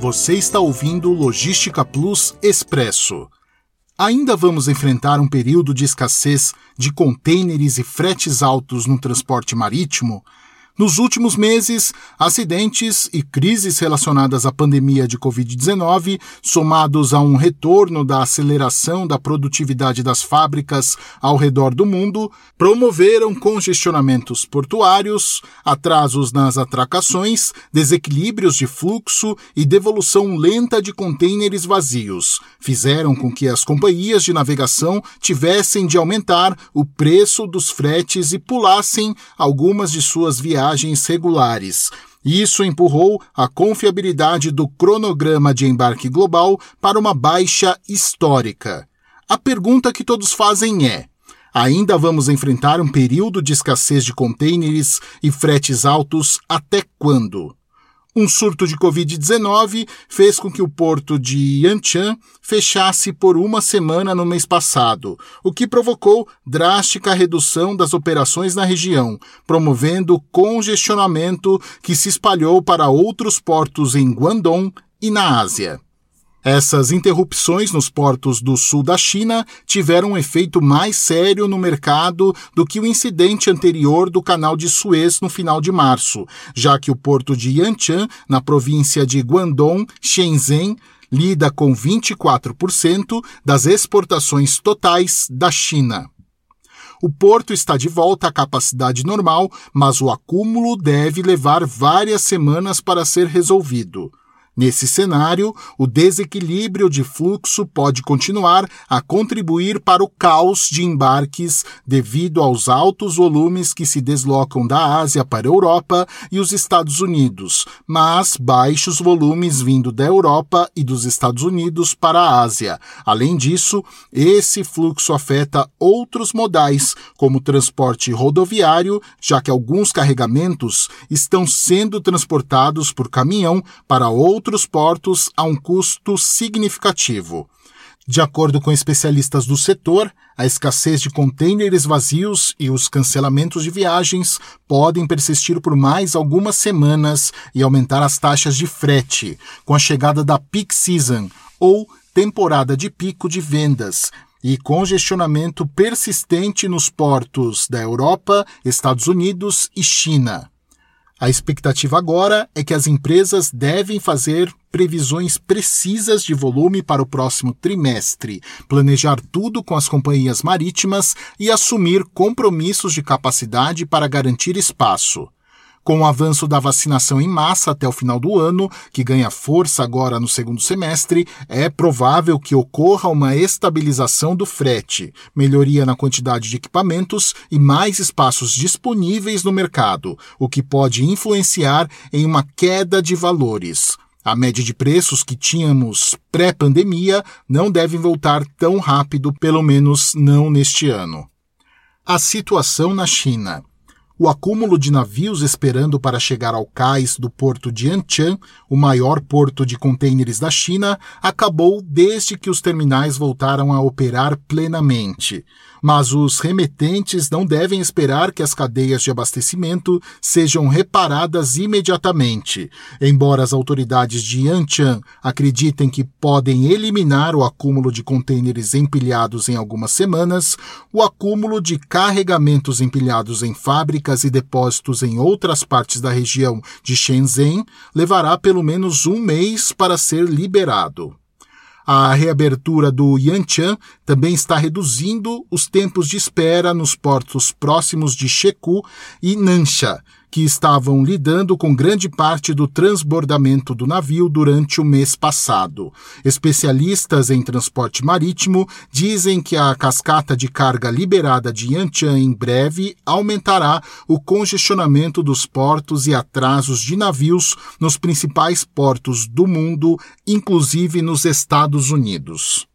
Você está ouvindo Logística Plus Expresso. Ainda vamos enfrentar um período de escassez de contêineres e fretes altos no transporte marítimo? Nos últimos meses, acidentes e crises relacionadas à pandemia de Covid-19, somados a um retorno da aceleração da produtividade das fábricas ao redor do mundo, promoveram congestionamentos portuários, atrasos nas atracações, desequilíbrios de fluxo e devolução lenta de contêineres vazios. Fizeram com que as companhias de navegação tivessem de aumentar o preço dos fretes e pulassem algumas de suas viagens viagens regulares. Isso empurrou a confiabilidade do cronograma de embarque global para uma baixa histórica. A pergunta que todos fazem é: ainda vamos enfrentar um período de escassez de contêineres e fretes altos até quando? Um surto de Covid-19 fez com que o porto de Yantian fechasse por uma semana no mês passado, o que provocou drástica redução das operações na região, promovendo congestionamento que se espalhou para outros portos em Guangdong e na Ásia. Essas interrupções nos portos do sul da China tiveram um efeito mais sério no mercado do que o incidente anterior do canal de Suez no final de março, já que o porto de Yantian, na província de Guangdong, Shenzhen, lida com 24% das exportações totais da China. O porto está de volta à capacidade normal, mas o acúmulo deve levar várias semanas para ser resolvido. Nesse cenário, o desequilíbrio de fluxo pode continuar a contribuir para o caos de embarques devido aos altos volumes que se deslocam da Ásia para a Europa e os Estados Unidos, mas baixos volumes vindo da Europa e dos Estados Unidos para a Ásia. Além disso, esse fluxo afeta outros modais, como transporte rodoviário, já que alguns carregamentos estão sendo transportados por caminhão para outros outros portos a um custo significativo. De acordo com especialistas do setor, a escassez de contêineres vazios e os cancelamentos de viagens podem persistir por mais algumas semanas e aumentar as taxas de frete, com a chegada da peak season, ou temporada de pico de vendas, e congestionamento persistente nos portos da Europa, Estados Unidos e China. A expectativa agora é que as empresas devem fazer previsões precisas de volume para o próximo trimestre, planejar tudo com as companhias marítimas e assumir compromissos de capacidade para garantir espaço. Com o avanço da vacinação em massa até o final do ano, que ganha força agora no segundo semestre, é provável que ocorra uma estabilização do frete, melhoria na quantidade de equipamentos e mais espaços disponíveis no mercado, o que pode influenciar em uma queda de valores. A média de preços que tínhamos pré-pandemia não deve voltar tão rápido, pelo menos não neste ano. A situação na China. O acúmulo de navios esperando para chegar ao cais do porto de Yantian, o maior porto de contêineres da China, acabou desde que os terminais voltaram a operar plenamente mas os remetentes não devem esperar que as cadeias de abastecimento sejam reparadas imediatamente. Embora as autoridades de Yantian acreditem que podem eliminar o acúmulo de contêineres empilhados em algumas semanas, o acúmulo de carregamentos empilhados em fábricas e depósitos em outras partes da região de Shenzhen levará pelo menos um mês para ser liberado. A reabertura do Yantian também está reduzindo os tempos de espera nos portos próximos de Sheku e Nansha, que estavam lidando com grande parte do transbordamento do navio durante o mês passado. Especialistas em transporte marítimo dizem que a cascata de carga liberada de Yantian em breve aumentará o congestionamento dos portos e atrasos de navios nos principais portos do mundo, inclusive nos Estados Unidos.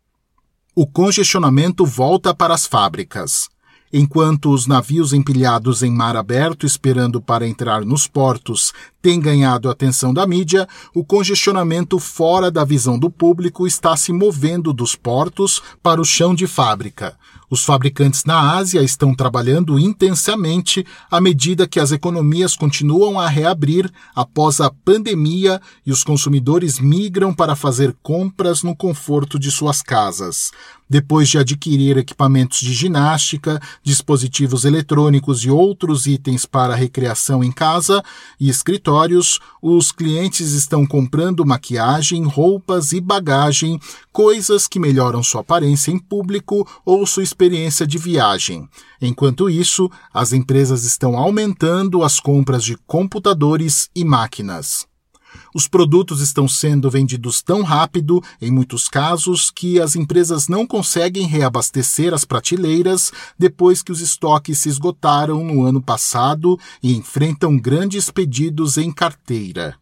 O congestionamento volta para as fábricas. Enquanto os navios empilhados em mar aberto esperando para entrar nos portos têm ganhado a atenção da mídia, o congestionamento fora da visão do público está se movendo dos portos para o chão de fábrica. Os fabricantes na Ásia estão trabalhando intensamente à medida que as economias continuam a reabrir após a pandemia e os consumidores migram para fazer compras no conforto de suas casas. Depois de adquirir equipamentos de ginástica, dispositivos eletrônicos e outros itens para recreação em casa e escritórios, os clientes estão comprando maquiagem, roupas e bagagem, coisas que melhoram sua aparência em público ou sua experiência de viagem. Enquanto isso, as empresas estão aumentando as compras de computadores e máquinas. Os produtos estão sendo vendidos tão rápido, em muitos casos, que as empresas não conseguem reabastecer as prateleiras depois que os estoques se esgotaram no ano passado e enfrentam grandes pedidos em carteira.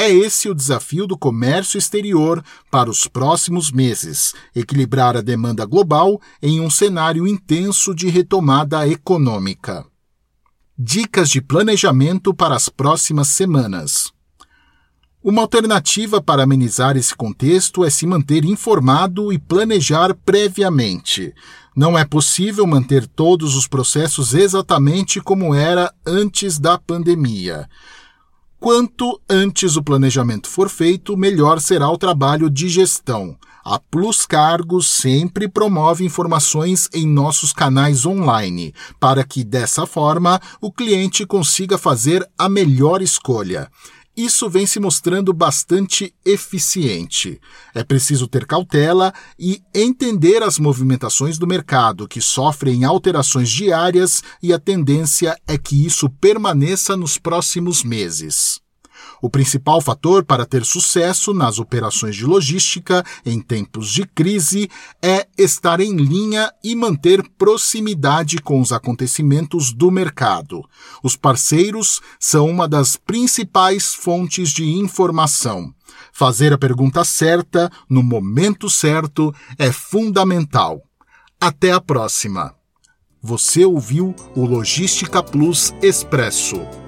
É esse o desafio do comércio exterior para os próximos meses: equilibrar a demanda global em um cenário intenso de retomada econômica. Dicas de planejamento para as próximas semanas. Uma alternativa para amenizar esse contexto é se manter informado e planejar previamente. Não é possível manter todos os processos exatamente como era antes da pandemia. Quanto antes o planejamento for feito, melhor será o trabalho de gestão. A Plus Cargos sempre promove informações em nossos canais online, para que dessa forma o cliente consiga fazer a melhor escolha isso vem se mostrando bastante eficiente. É preciso ter cautela e entender as movimentações do mercado, que sofrem alterações diárias, e a tendência é que isso permaneça nos próximos meses. O principal fator para ter sucesso nas operações de logística em tempos de crise é estar em linha e manter proximidade com os acontecimentos do mercado. Os parceiros são uma das principais fontes de informação. Fazer a pergunta certa no momento certo é fundamental. Até a próxima! Você ouviu o Logística Plus Expresso